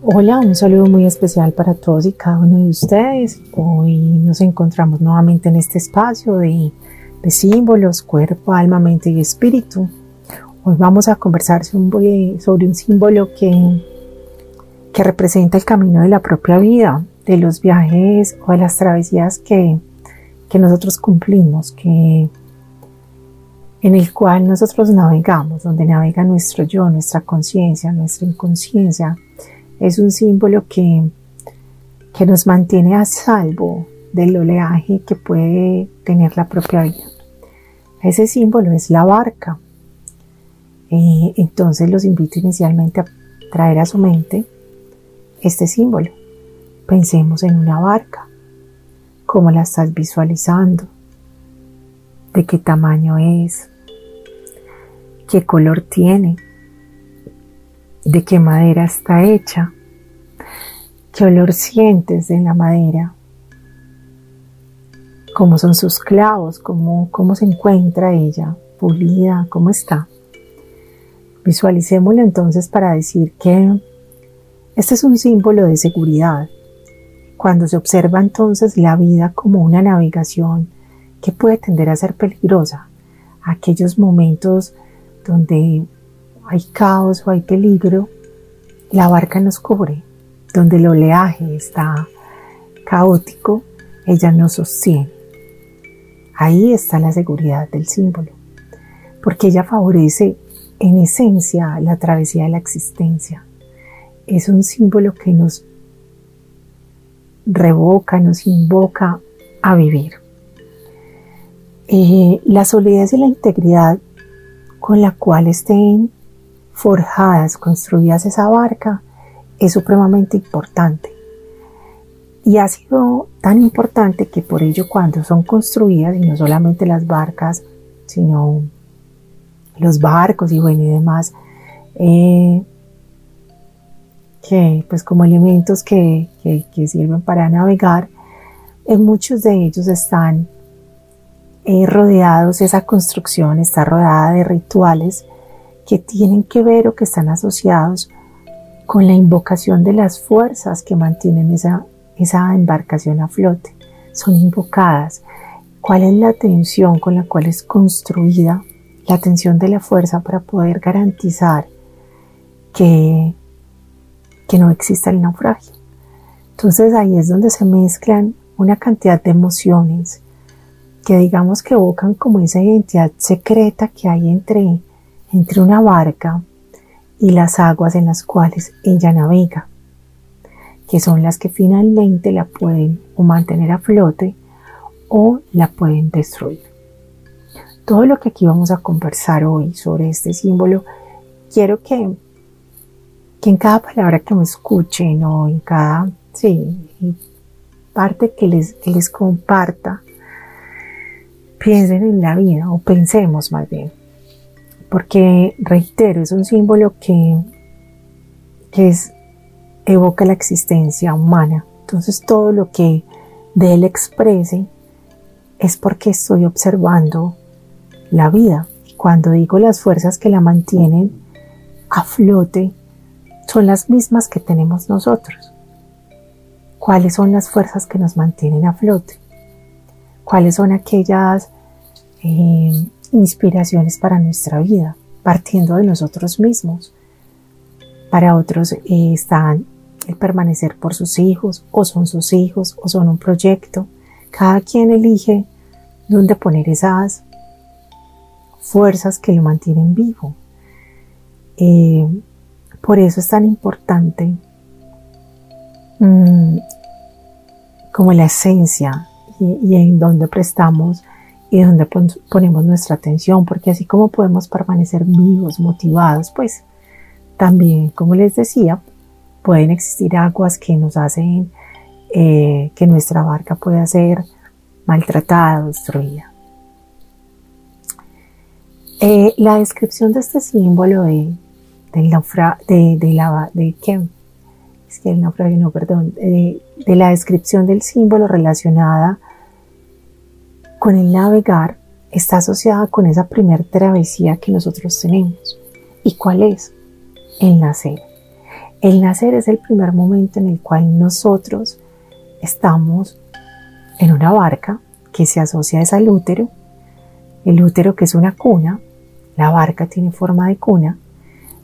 Hola, un saludo muy especial para todos y cada uno de ustedes. Hoy nos encontramos nuevamente en este espacio de, símbolos, cuerpo, alma, mente y espíritu. Hoy vamos a conversar sobre, un símbolo que, que representa el camino de la propia vida, de los viajes o de las travesías que, que nosotros cumplimos, que, en el cual nosotros navegamos, donde navega nuestro yo, nuestra conciencia, nuestra inconsciencia es un símbolo que, que nos mantiene a salvo del oleaje que puede tener la propia vida. Ese símbolo es la barca. Eh, entonces los invito inicialmente a traer a su mente este símbolo. Pensemos en una barca. ¿Cómo la estás visualizando? ¿De qué tamaño es? ¿Qué color tiene? De qué madera está hecha, qué olor sientes de la madera, cómo son sus clavos, cómo, cómo se encuentra ella, pulida, cómo está. Visualicémoslo entonces para decir que este es un símbolo de seguridad. Cuando se observa entonces la vida como una navegación que puede tender a ser peligrosa, aquellos momentos donde hay caos o hay peligro, la barca nos cubre. Donde el oleaje está caótico, ella nos sostiene. Ahí está la seguridad del símbolo, porque ella favorece en esencia la travesía de la existencia. Es un símbolo que nos revoca, nos invoca a vivir. Eh, la solidez y la integridad con la cual estén forjadas, construidas esa barca, es supremamente importante. Y ha sido tan importante que por ello cuando son construidas, y no solamente las barcas, sino los barcos y bueno y demás, eh, que pues como elementos que, que, sirven para navegar, en muchos de ellos están eh, rodeados, esa construcción está rodeada de rituales que tienen que ver o que están asociados con la invocación de las fuerzas que mantienen esa, esa embarcación a flote. Son invocadas. ¿Cuál es la tensión con la cual es construida? La tensión de la fuerza para poder garantizar que, que no exista el naufragio. Entonces ahí es donde se mezclan una cantidad de emociones que digamos que evocan como esa identidad secreta que hay entre entre una barca y las aguas en las cuales ella navega, que son las que finalmente la pueden o mantener a flote o la pueden destruir. Todo lo que aquí vamos a conversar hoy sobre este símbolo, quiero que, que en cada palabra que me escuchen o en cada sí, parte que les, que les comparta, piensen en la vida o pensemos más bien porque reitero, es un símbolo que, es, evoca la existencia humana. Entonces todo lo que de él exprese es porque estoy observando la vida. Cuando digo las fuerzas que la mantienen a flote, son las mismas que tenemos nosotros. ¿Cuáles son las fuerzas que nos mantienen a flote? ¿Cuáles son aquellas eh, inspiraciones para nuestra vida, partiendo de nosotros mismos. Para otros eh, están el permanecer por sus hijos, o son sus hijos, o son un proyecto. Cada quien elige dónde poner esas fuerzas que lo mantienen vivo. Eh, por eso es tan importante mm, como la esencia y, y en donde prestamos y donde ponemos nuestra atención, porque así como podemos permanecer vivos, motivados, pues también, como les decía, pueden existir aguas que nos hacen eh, que nuestra barca pueda ser maltratada destruida. Eh, la descripción de este símbolo de, del de, de, la, de ¿qué? Es que el naufragio, no, perdón, de, de la descripción del símbolo relacionada con el navegar está asociada con esa primer travesía que nosotros tenemos. ¿Y cuál es? El nacer. El nacer es el primer momento en el cual nosotros estamos en una barca que se asocia al útero, el útero que es una cuna, la barca tiene forma de cuna,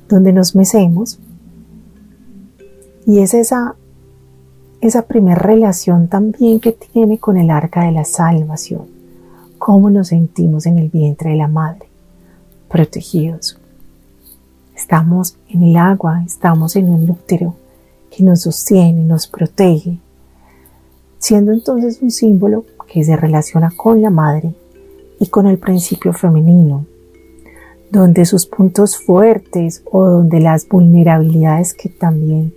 donde nos mecemos y es esa, esa primera relación también que tiene con el arca de la salvación, cómo nos sentimos en el vientre de la madre, protegidos. Estamos en el agua, estamos en un útero que nos sostiene, nos protege, siendo entonces un símbolo que se relaciona con la madre y con el principio femenino, donde sus puntos fuertes o donde las vulnerabilidades que también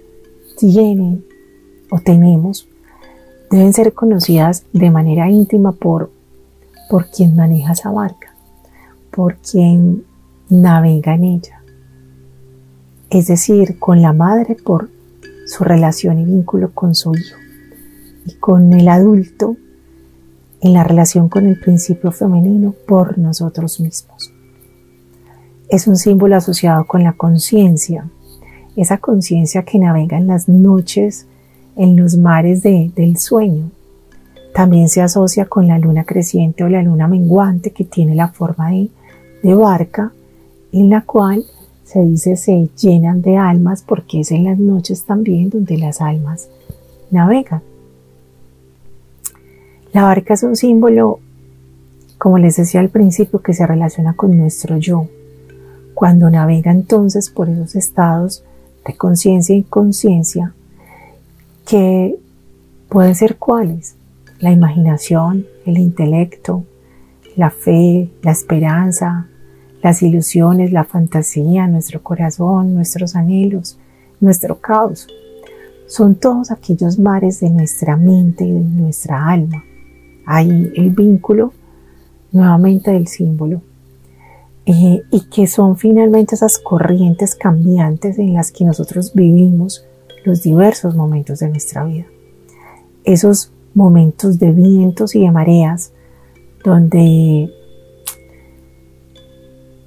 tienen o tenemos deben ser conocidas de manera íntima por, por quien maneja esa barca, por quien navega en ella. Es decir, con la madre por su relación y vínculo con su hijo y con el adulto en la relación con el principio femenino por nosotros mismos. Es un símbolo asociado con la conciencia, esa conciencia que navega en las noches en los mares del sueño. También se asocia con la luna creciente o la luna menguante que tiene la forma de, de barca en la cual se dice se llenan de almas porque es en las noches también donde las almas navegan. La barca es un símbolo, como les decía al principio, que se relaciona con nuestro yo. Cuando navega entonces por esos estados de conciencia e inconsciencia, que pueden ser cuáles? La imaginación, el intelecto, la fe, la esperanza, las ilusiones, la fantasía, nuestro corazón, nuestros anhelos, nuestro caos. Son todos aquellos mares de nuestra mente y de nuestra alma hay el vínculo nuevamente del símbolo eh, y que son finalmente esas corrientes cambiantes en las que nosotros vivimos los diversos momentos de nuestra vida. Esos momentos de vientos y de mareas donde,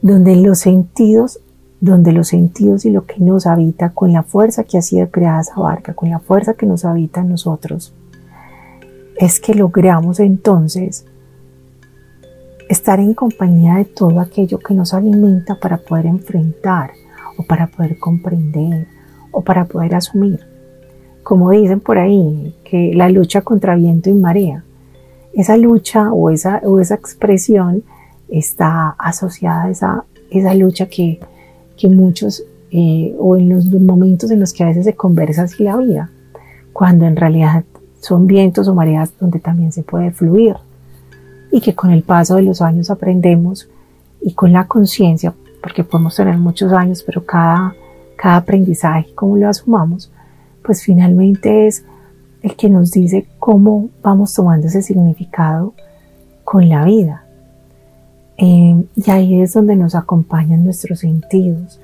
donde los sentidos donde los sentidos y lo que nos habita con la fuerza que ha sido creada esa barca, con la fuerza que nos habita en nosotros, es que logramos entonces estar en compañía de todo aquello que nos alimenta para poder enfrentar o para poder comprender o para poder asumir. Como dicen por ahí, que la lucha contra viento y marea, esa lucha o esa, o esa expresión está asociada a esa, esa lucha que, que muchos, eh, o en los momentos en los que a veces se conversa así la vida, cuando en realidad son vientos o mareas donde también se puede fluir. Y que con el paso de los años aprendemos y con la conciencia, porque podemos tener muchos años, pero cada, cada aprendizaje, como lo asumamos, pues finalmente es el que nos dice cómo vamos tomando ese significado con la vida. Eh, y ahí es donde nos acompañan nuestros sentidos,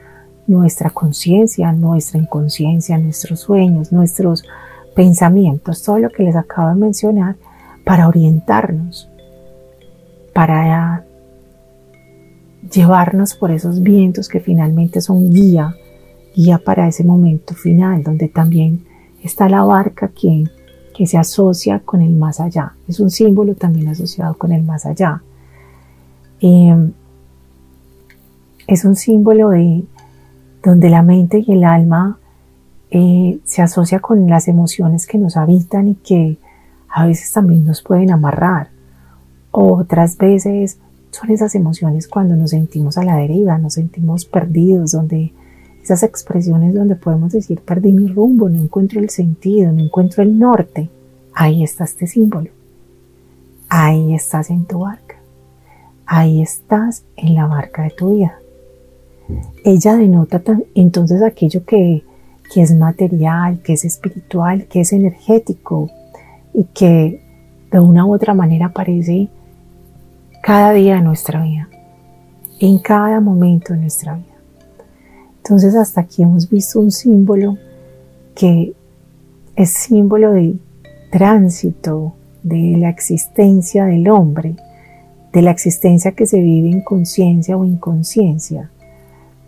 nuestra conciencia, nuestra inconsciencia, nuestros sueños, nuestros pensamientos, todo lo que les acabo de mencionar, para orientarnos, para llevarnos por esos vientos que finalmente son guía, guía para ese momento final, donde también está la barca que, se asocia con el más allá. Es un símbolo también asociado con el más allá. Em, es un símbolo de donde la mente y el alma eh, se asocia con las emociones que nos habitan y que a veces también nos pueden amarrar. Otras veces son esas emociones cuando nos sentimos a la deriva, nos sentimos perdidos, donde esas expresiones donde podemos decir perdí mi rumbo, no encuentro el sentido, no encuentro el norte. Ahí está este símbolo. Ahí estás en tu barca. Ahí estás en la barca de tu vida. Ella denota entonces aquello que que es material, que es espiritual, que es energético y que de una u otra manera aparece cada día de nuestra vida, en cada momento de nuestra vida. Entonces hasta aquí hemos visto un símbolo que es símbolo del tránsito, de la existencia del hombre, de la existencia que se vive en conciencia o inconsciencia,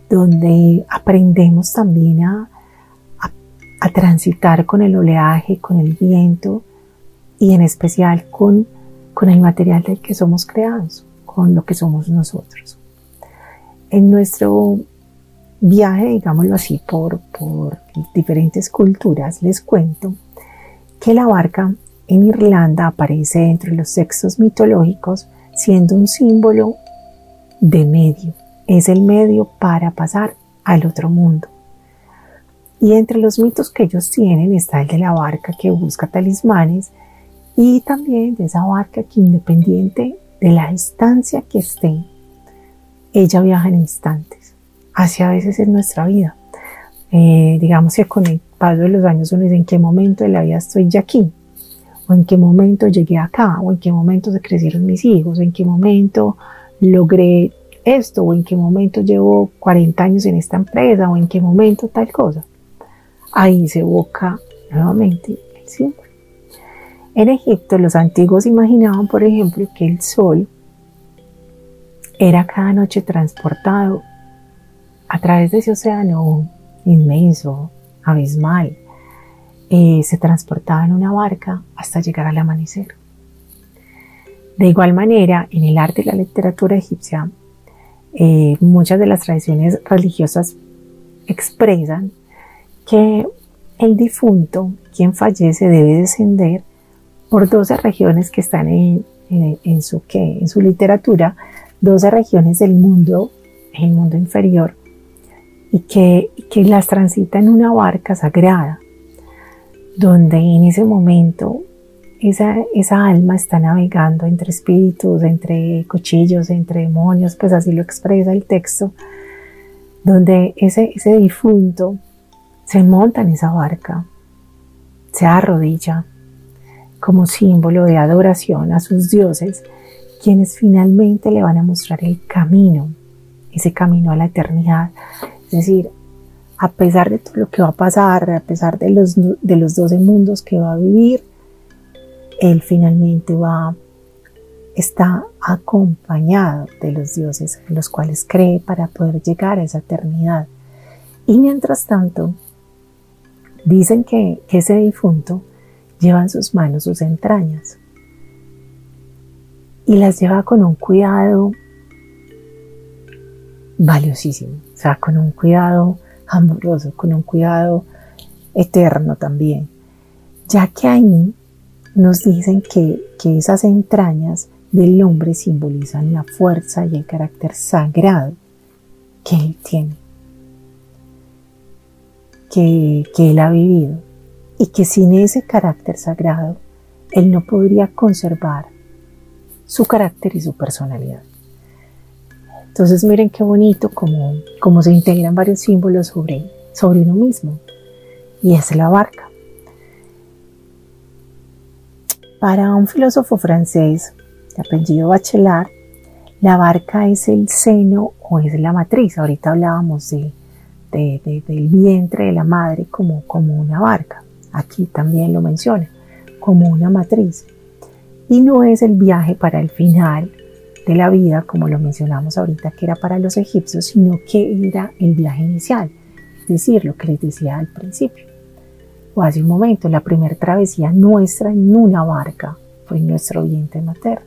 donde aprendemos también a, a, transitar con el oleaje, con el viento y en especial con, con el material del que somos creados, con lo que somos nosotros. En nuestro viaje, digámoslo así, por, por diferentes culturas, les cuento que la barca en Irlanda aparece entre los sexos mitológicos siendo un símbolo de medio. Es el medio para pasar al otro mundo. Y entre los mitos que ellos tienen está el de la barca que busca talismanes y también de esa barca que independiente de la distancia que esté, ella viaja en instantes. Así a veces es nuestra vida. Eh, digamos que con el paso de los años uno dice en qué momento de la vida estoy ya aquí o en qué momento llegué acá, o en qué momento se crecieron mis hijos, o en qué momento logré esto, o en qué momento llevo 40 años en esta empresa, o en qué momento tal cosa. Ahí se evoca nuevamente el símbolo. En Egipto los antiguos imaginaban, por ejemplo, que el sol era cada noche transportado a través de ese océano inmenso, abismal, eh, se transportaba en una barca hasta llegar al amanecer. De igual manera, en el arte y la literatura egipcia, eh, muchas de las tradiciones religiosas expresan que el difunto, quien fallece, debe descender por 12 regiones que están en, su, en su literatura, 12 regiones del mundo, el mundo inferior, y que, que las transita en una barca sagrada donde en ese momento esa, esa, alma está navegando entre espíritus, entre cuchillos, entre demonios, pues así lo expresa el texto, donde ese, ese difunto se monta en esa barca, se arrodilla como símbolo de adoración a sus dioses, quienes finalmente le van a mostrar el camino, ese camino a la eternidad, es decir, a pesar de todo lo que va a pasar, a pesar de los, de los 12 mundos que va a vivir, él finalmente va, está acompañado de los dioses en los cuales cree para poder llegar a esa eternidad. Y mientras tanto, dicen que, que ese difunto lleva en sus manos sus entrañas y las lleva con un cuidado valiosísimo, o sea, con un cuidado amoroso, con un cuidado eterno también, ya que ahí nos dicen que, que esas entrañas del hombre simbolizan la fuerza y el carácter sagrado que él tiene, que, que él ha vivido, y que sin ese carácter sagrado, él no podría conservar su carácter y su personalidad. Entonces miren qué bonito como, como se integran varios símbolos sobre, sobre uno mismo. Y es la barca. Para un filósofo francés de apellido Bachelard, la barca es el seno o es la matriz. Ahorita hablábamos de, del vientre de la madre como, como una barca. Aquí también lo menciona, como una matriz. Y no es el viaje para el final de la vida, como lo mencionamos ahorita, que era para los egipcios, sino que era el viaje inicial, es decir, lo que les decía al principio, o hace un momento, la primera travesía nuestra en una barca fue nuestro vientre materno.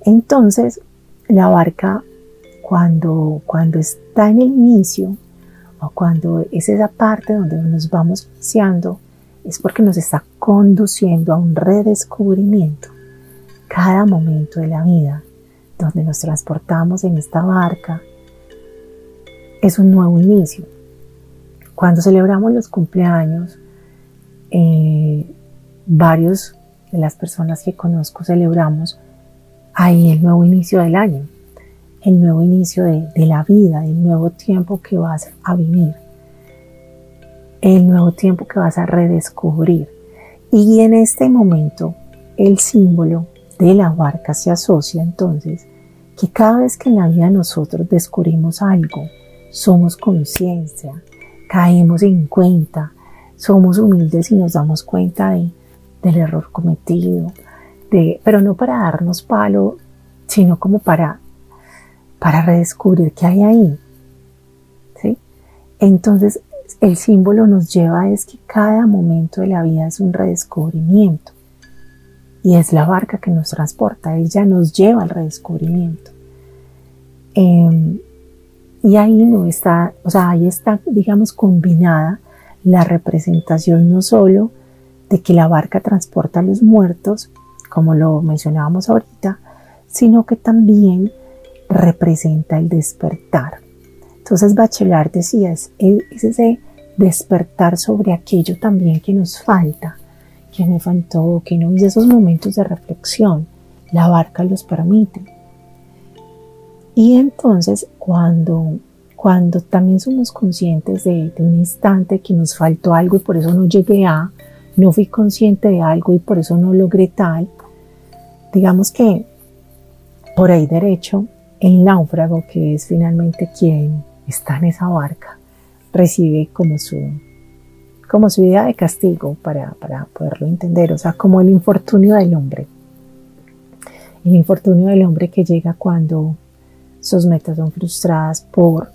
Entonces, la barca, cuando, cuando está en el inicio, o cuando es esa parte donde nos vamos iniciando, es porque nos está conduciendo a un redescubrimiento cada momento de la vida donde nos transportamos en esta barca es un nuevo inicio. Cuando celebramos los cumpleaños, eh, varios de las personas que conozco celebramos ahí el nuevo inicio del año, el nuevo inicio de, de la vida, el nuevo tiempo que vas a vivir. el nuevo tiempo que vas a redescubrir. Y en este momento el símbolo de la barca se asocia entonces que cada vez que en la vida nosotros descubrimos algo, somos conciencia, caemos en cuenta, somos humildes y nos damos cuenta de, del error cometido, de, pero no para darnos palo, sino como para, para redescubrir qué hay ahí. ¿sí? Entonces, el símbolo nos lleva es que cada momento de la vida es un redescubrimiento. Y es la barca que nos transporta, ella nos lleva al redescubrimiento. Em, y ahí no está, o sea, ahí está, digamos, combinada la representación no solo de que la barca transporta a los muertos, como lo mencionábamos ahorita, sino que también representa el despertar. Entonces Bachelard decía, es ese despertar sobre aquello también que nos falta, que me faltó, que no hice esos momentos de reflexión. La barca los permite. Y entonces cuando, cuando también somos conscientes de, de, un instante que nos faltó algo y por eso no llegué a, no fui consciente de algo y por eso no logré tal, digamos que por ahí derecho, el náufrago, que es finalmente quien está en esa barca, recibe como su, como su idea de castigo para, para poderlo entender, o sea, como el infortunio del hombre. El infortunio del hombre que llega cuando sus metas son frustradas por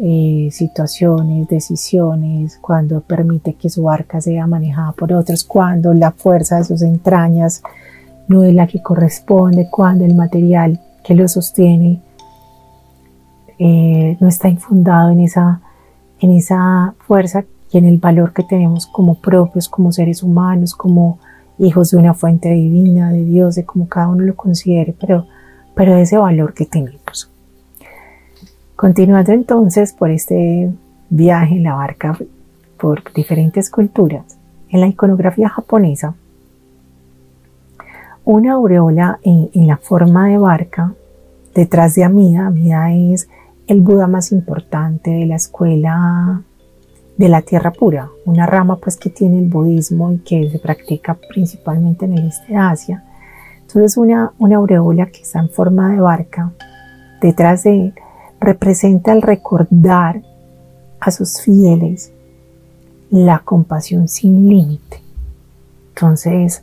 eh, situaciones, decisiones, cuando permite que su barca sea manejada por otros, cuando la fuerza de sus entrañas no es la que corresponde, cuando el material que lo sostiene eh, no está infundado en esa en esa fuerza y en el valor que tenemos como propios, como seres humanos, como hijos de una fuente divina, de Dios, de como cada uno lo considere, pero, pero ese valor que tenemos. Continuando entonces por este viaje en la barca por diferentes culturas, en la iconografía japonesa, una aureola en, en la forma de barca detrás de Amida, Amida es el Buda más importante de la escuela de la Tierra Pura, una rama pues que tiene el budismo y que se practica principalmente en el este de Asia. Entonces una, una aureola que está en forma de barca detrás de él representa el recordar a sus fieles la compasión sin límite. Entonces,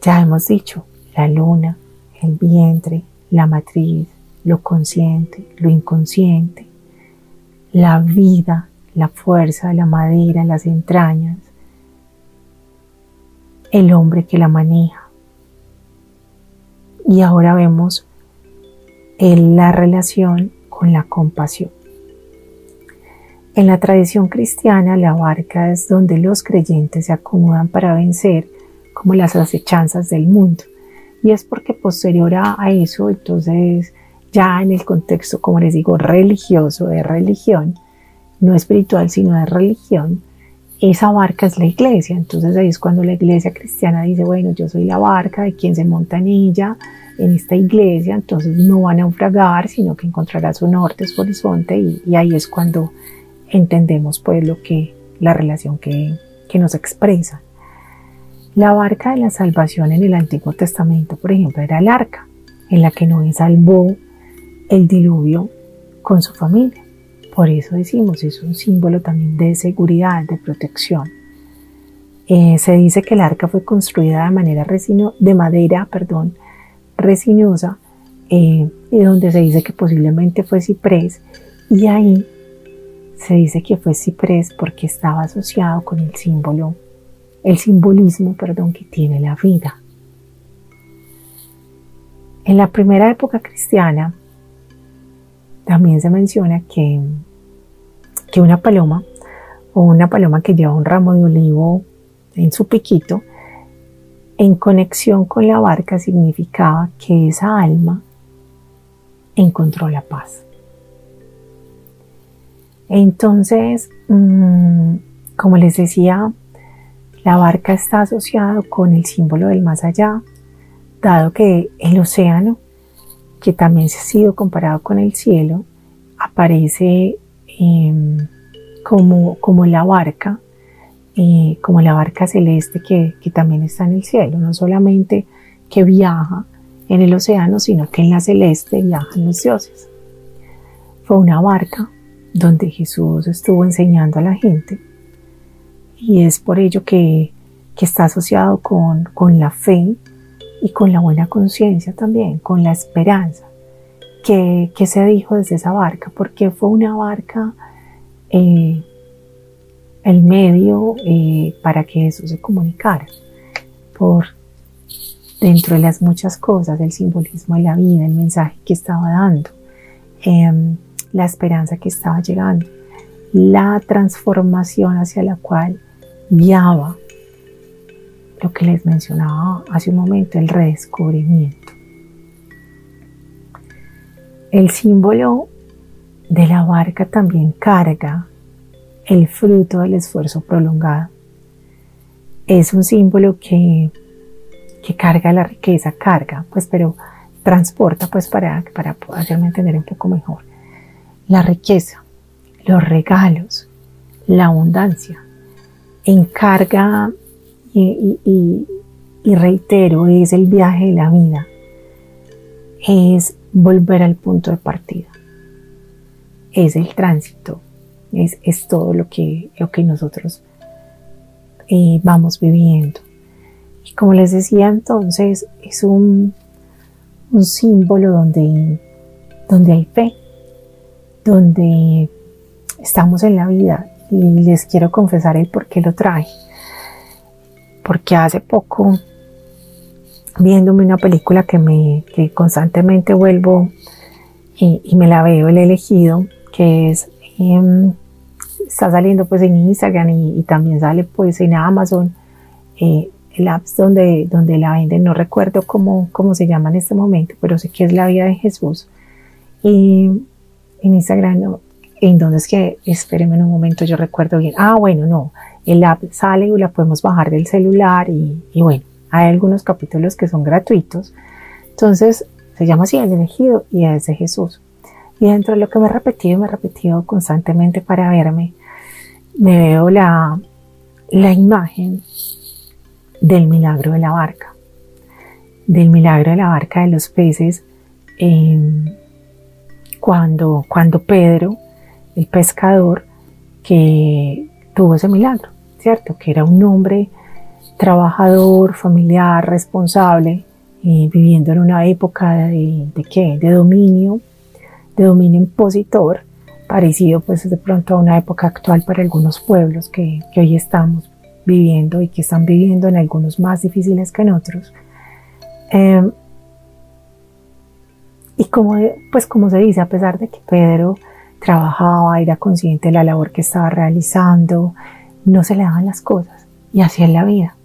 ya hemos dicho, la luna, el vientre, la matriz, lo consciente, lo inconsciente, la vida, la fuerza, la madera, las entrañas, el hombre que la maneja. Y ahora vemos en la relación con la compasión. En la tradición cristiana, la barca es donde los creyentes se acomodan para vencer como las acechanzas del mundo. Y es porque posterior a eso, entonces ya en el contexto, como les digo, religioso, de religión, no espiritual, sino de religión, esa barca es la iglesia. Entonces ahí es cuando la iglesia cristiana dice, bueno, yo soy la barca de quien se monta en ella, en esta iglesia, entonces no va a naufragar, sino que encontrará su norte, su horizonte, y, ahí es cuando entendemos pues lo que, la relación que, que nos expresa. La barca de la salvación en el Antiguo Testamento, por ejemplo, era el arca, en la que Noé salvó el diluvio con su familia. Por eso decimos, es un símbolo también de seguridad, de protección. Eh, se dice que el arca fue construida de manera resino, de madera, perdón, resinosa, eh, y donde se dice que posiblemente fue ciprés, y ahí se dice que fue ciprés porque estaba asociado con el símbolo, el simbolismo, perdón, que tiene la vida. En la primera época cristiana, también se menciona que, que una paloma o una paloma que lleva un ramo de olivo en su piquito, en conexión con la barca significaba que esa alma encontró la paz. Entonces, mm, como les decía, la barca está asociada con el símbolo del más allá, dado que el océano que también se ha sido comparado con el cielo, aparece em, como, como la barca, eh, como la barca celeste que, que también está en el cielo, no solamente que viaja en el océano, sino que en la celeste viajan los dioses. Fue una barca donde Jesús estuvo enseñando a la gente y es por ello que, está asociado con, con, la fe y con la buena conciencia también, con la esperanza que, se dijo desde esa barca, porque fue una barca eh, el medio eh, para que Jesús se comunicara por dentro de las muchas cosas, el simbolismo de la vida, el mensaje que estaba dando, em, la esperanza que estaba llegando, la transformación hacia la cual guiaba lo que les mencionaba hace un momento, el redescubrimiento. El símbolo de la barca también carga el fruto del esfuerzo prolongado. Es un símbolo que, que carga la riqueza, carga, pues, pero transporta, pues, para, para hacerme entender un poco mejor. La riqueza, los regalos, la abundancia, encarga y, y, reitero, es el viaje de la vida, es volver al punto de partida, es el tránsito, es, es todo lo que, lo que nosotros eh, vamos viviendo. Y como les decía entonces, es un, un símbolo donde, donde hay fe, donde estamos en la vida y les quiero confesar el por qué lo traje. Porque hace poco, viéndome una película que, me, que constantemente vuelvo y, me la veo, el elegido, que es, em, está saliendo pues en Instagram y, también sale pues en Amazon, eh, el apps donde, donde la venden, no recuerdo cómo, cómo se llama en este momento, pero sé que es la vida de Jesús. Y en Instagram no, en donde es que, espérenme un momento, yo recuerdo bien, ah, bueno, no, el app sale y la podemos bajar del celular y, bueno, hay algunos capítulos que son gratuitos, entonces se llama así, el elegido y es de Jesús. Y dentro de lo que me he repetido, me he repetido constantemente para verme, me veo la, la imagen del milagro de la barca, del milagro de la barca de los peces, cuando, cuando Pedro el pescador que tuvo ese milagro, ¿cierto? Que era un hombre trabajador, familiar, responsable, eh, viviendo en una época de, qué? De dominio, de dominio impositor, parecido pues de pronto a una época actual para algunos pueblos que, hoy estamos viviendo y que están viviendo en algunos más difíciles que en otros. Eh, y como, pues como se dice, a pesar de que Pedro trabajaba, era consciente de la labor que estaba realizando, no se le daban las cosas y así es la vida.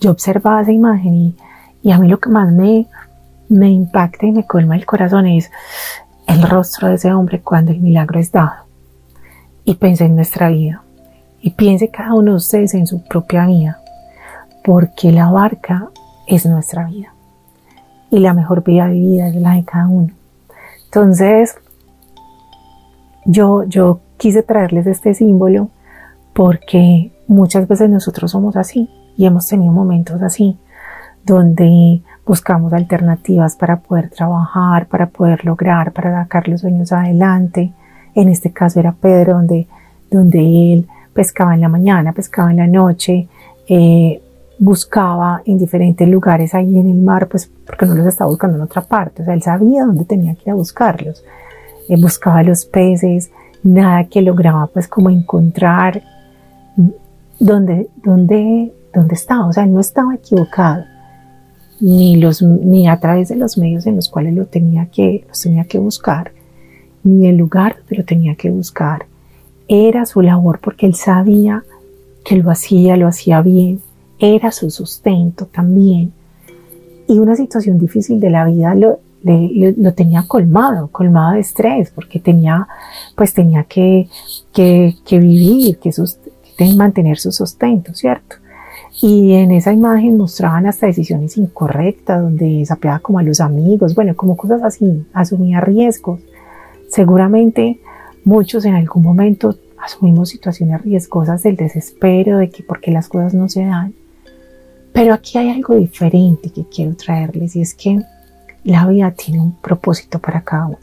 Yo observaba esa imagen y, a mí lo que más me, me impacta y me colma el corazón es el rostro de ese hombre cuando el milagro es dado. Y pensé en nuestra vida. Y piense cada uno de ustedes en su propia vida. Porque la barca es nuestra vida. Y la mejor vida vivida es la de cada uno. Entonces, yo, yo quise traerles este símbolo porque muchas veces nosotros somos así y hemos tenido momentos así donde buscamos alternativas para poder trabajar, para poder lograr, para sacar los sueños adelante. En este caso era Pedro, donde, donde él pescaba en la mañana, pescaba en la noche, eh, buscaba en diferentes lugares ahí en el mar, pues porque no los estaba buscando en otra parte. O sea, él sabía dónde tenía que ir a buscarlos. Eh, buscaba los peces, nada que lograba pues como encontrar dónde, dónde, dónde estaba, o sea, no estaba equivocado, ni, los, ni a través de los medios en los cuales lo tenía que, los tenía que buscar, ni el lugar donde lo tenía que buscar. Era su labor porque él sabía que lo hacía, lo hacía bien, era su sustento también. Y una situación difícil de la vida lo, lo tenía colmado, colmado de estrés, porque tenía, pues tenía que, que, vivir, que, mantener su sustento, ¿cierto? Y en esa imagen mostraban hasta decisiones incorrectas, donde sapeaba como a los amigos, bueno, como cosas así, asumía riesgos. Seguramente muchos en algún momento asumimos situaciones riesgosas del desespero, de que porque las cosas no se dan. Pero aquí hay algo diferente que quiero traerles y es que la vida tiene un propósito para cada uno.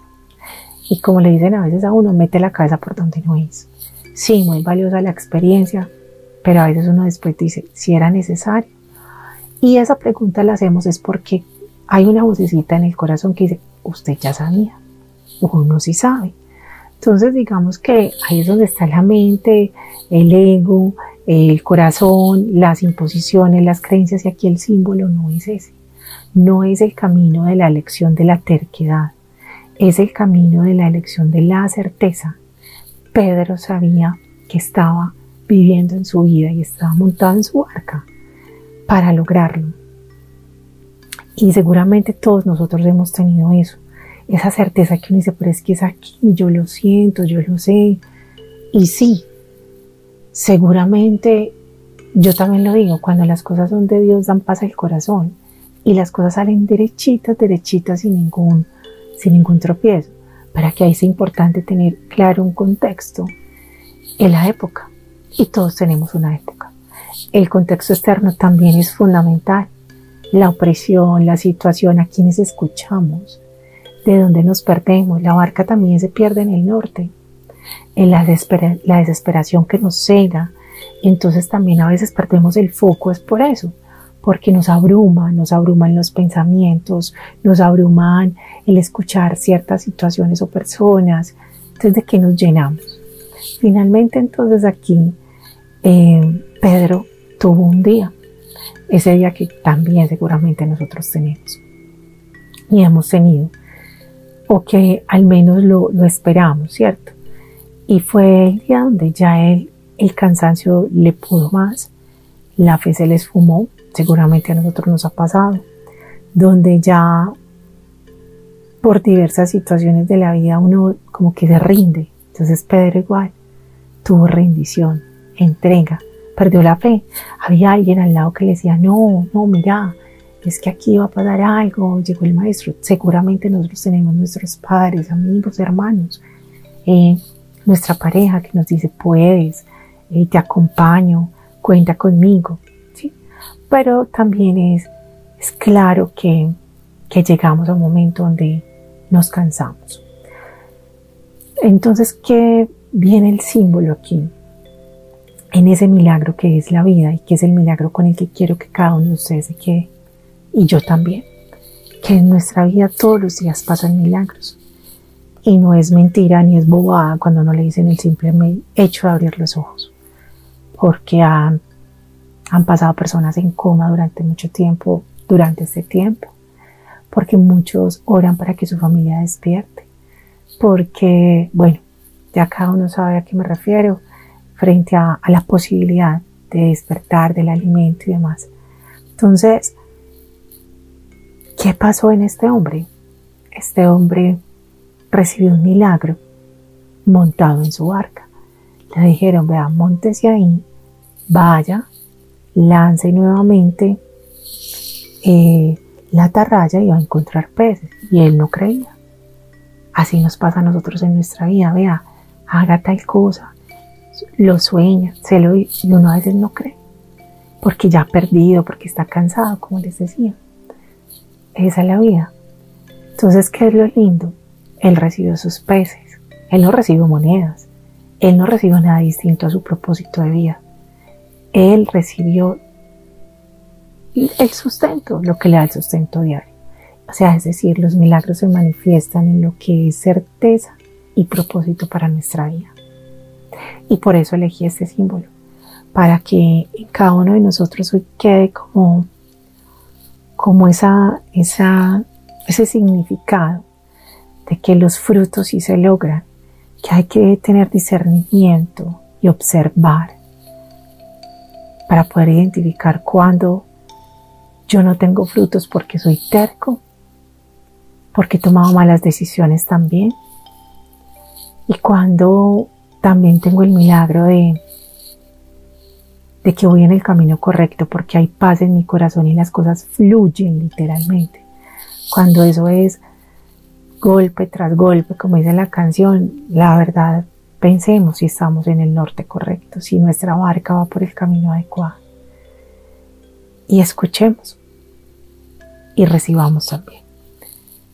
Y como le dicen a veces a uno, mete la cabeza por donde no es. Sí, muy valiosa la experiencia, pero a veces uno después dice si era necesario. Y esa pregunta la hacemos es porque hay una vocecita en el corazón que dice, usted ya sabía, uno sí sabe. Entonces digamos que ahí es donde está la mente, el ego, el corazón, las imposiciones, las creencias y aquí el símbolo no es ese. No es el camino de la elección de la terquedad, es el camino de la elección de la certeza. Pedro sabía que estaba viviendo en su vida y estaba montado en su barca para lograrlo. Y seguramente todos nosotros hemos tenido eso esa certeza que uno dice, pero es que es aquí, yo lo siento, yo lo sé. Y sí, seguramente yo también lo digo, cuando las cosas son de Dios dan paz al corazón y las cosas salen derechitas, derechitas sin ningún, sin ningún tropiezo. Para que ahí es importante tener claro un contexto en la época. Y todos tenemos una época. El contexto externo también es fundamental. La opresión, la situación, a quienes escuchamos, de donde nos perdemos. La barca también se pierde en el norte, en la, desesperación que nos cega. Entonces también a veces perdemos el foco, es por eso, porque nos abruma, nos abruman los pensamientos, nos abruman el escuchar ciertas situaciones o personas. Entonces, ¿de qué nos llenamos? Finalmente, entonces aquí eh, Pedro tuvo un día, ese día que también seguramente nosotros tenemos. Y hemos tenido. O que al menos lo, esperamos, ¿cierto? Y fue el día donde ya el cansancio le pudo más, la fe se le esfumó, seguramente a nosotros nos ha pasado, donde ya por diversas situaciones de la vida uno como que se rinde. Entonces Pedro igual tuvo rendición, entrega, perdió la fe. Había alguien al lado que le decía, no, no, mira, es que aquí va a pasar algo, llegó el maestro. Seguramente nosotros tenemos nuestros padres, amigos, hermanos, eh, nuestra pareja que nos dice, puedes, eh, te acompaño, cuenta conmigo. ¿sí? Pero también es, es claro que, que llegamos a un momento donde nos cansamos. Entonces, ¿qué viene el símbolo aquí? En ese milagro que es la vida y que es el milagro con el que quiero que cada uno de ustedes se quede y yo también, que en nuestra vida todos los días pasan milagros. Y no es mentira ni es bobada cuando no le dicen el simple hecho de abrir los ojos, porque han, han pasado personas en coma durante mucho tiempo, durante este tiempo, porque muchos oran para que su familia despierte, porque, bueno, ya cada uno sabe a qué me refiero, frente a, la posibilidad de despertar del alimento y demás. Entonces, ¿Qué pasó en este hombre? Este hombre recibió un milagro montado en su barca. Le dijeron, vea, montese ahí, vaya, lance nuevamente eh, la atarraya y va a encontrar peces. Y él no creía. Así nos pasa a nosotros en nuestra vida, vea, haga tal cosa, lo sueña, se lo y uno a veces no cree, porque ya ha perdido, porque está cansado, como les decía. Esa es la vida. Entonces, ¿qué es lo lindo? Él recibió sus peces. Él no recibió monedas. Él no recibió nada distinto a su propósito de vida. Él recibió el sustento, lo que le da el sustento diario. O sea, es decir, los milagros se manifiestan en lo que es certeza y propósito para nuestra vida. Y por eso elegí este símbolo, para que en cada uno de nosotros hoy quede como como esa, esa, ese significado de que los frutos sí se logran, que hay que tener discernimiento y observar para poder identificar cuando yo no tengo frutos porque soy terco, porque he tomado malas decisiones también, y cuando también tengo el milagro de de que voy en el camino correcto porque hay paz en mi corazón y las cosas fluyen literalmente. Cuando eso es golpe tras golpe, como dice la canción, la verdad Pensemos si estamos en el norte correcto, si nuestra barca va por el camino adecuado. Y escuchemos y recibamos también.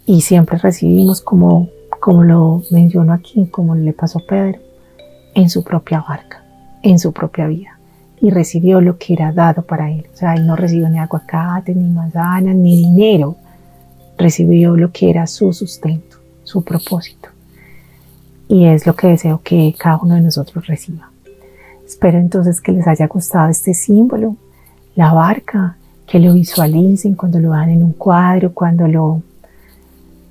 Y siempre recibimos como, como lo menciono aquí, como le pasó a Pedro, en su propia barca, en su propia vida. Y recibió lo que era dado para él. O sea, él no recibió ni aguacate, ni manzanas, ni dinero. Recibió lo que era su sustento, su propósito y es lo que deseo que cada uno de nosotros reciba. Espero entonces que les haya gustado este símbolo, la barca, que lo visualicen cuando lo vean en un cuadro, cuando lo,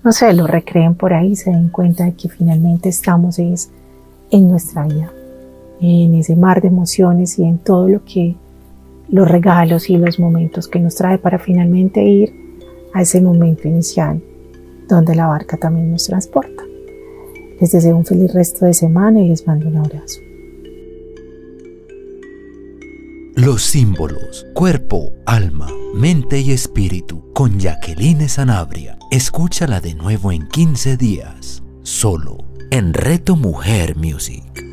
no sé, lo recreen por ahí, se den cuenta de que finalmente estamos es en nuestra vida, en ese mar de emociones y en todo lo que los regalos y los momentos que nos trae para finalmente ir a ese momento inicial donde la barca también nos transporta. Les deseo un feliz resto de semana y les mando un abrazo. Los símbolos, cuerpo, alma, mente y espíritu, con Jacqueline Sanabria. Escúchala de nuevo en 15 días, solo en Reto Mujer Music.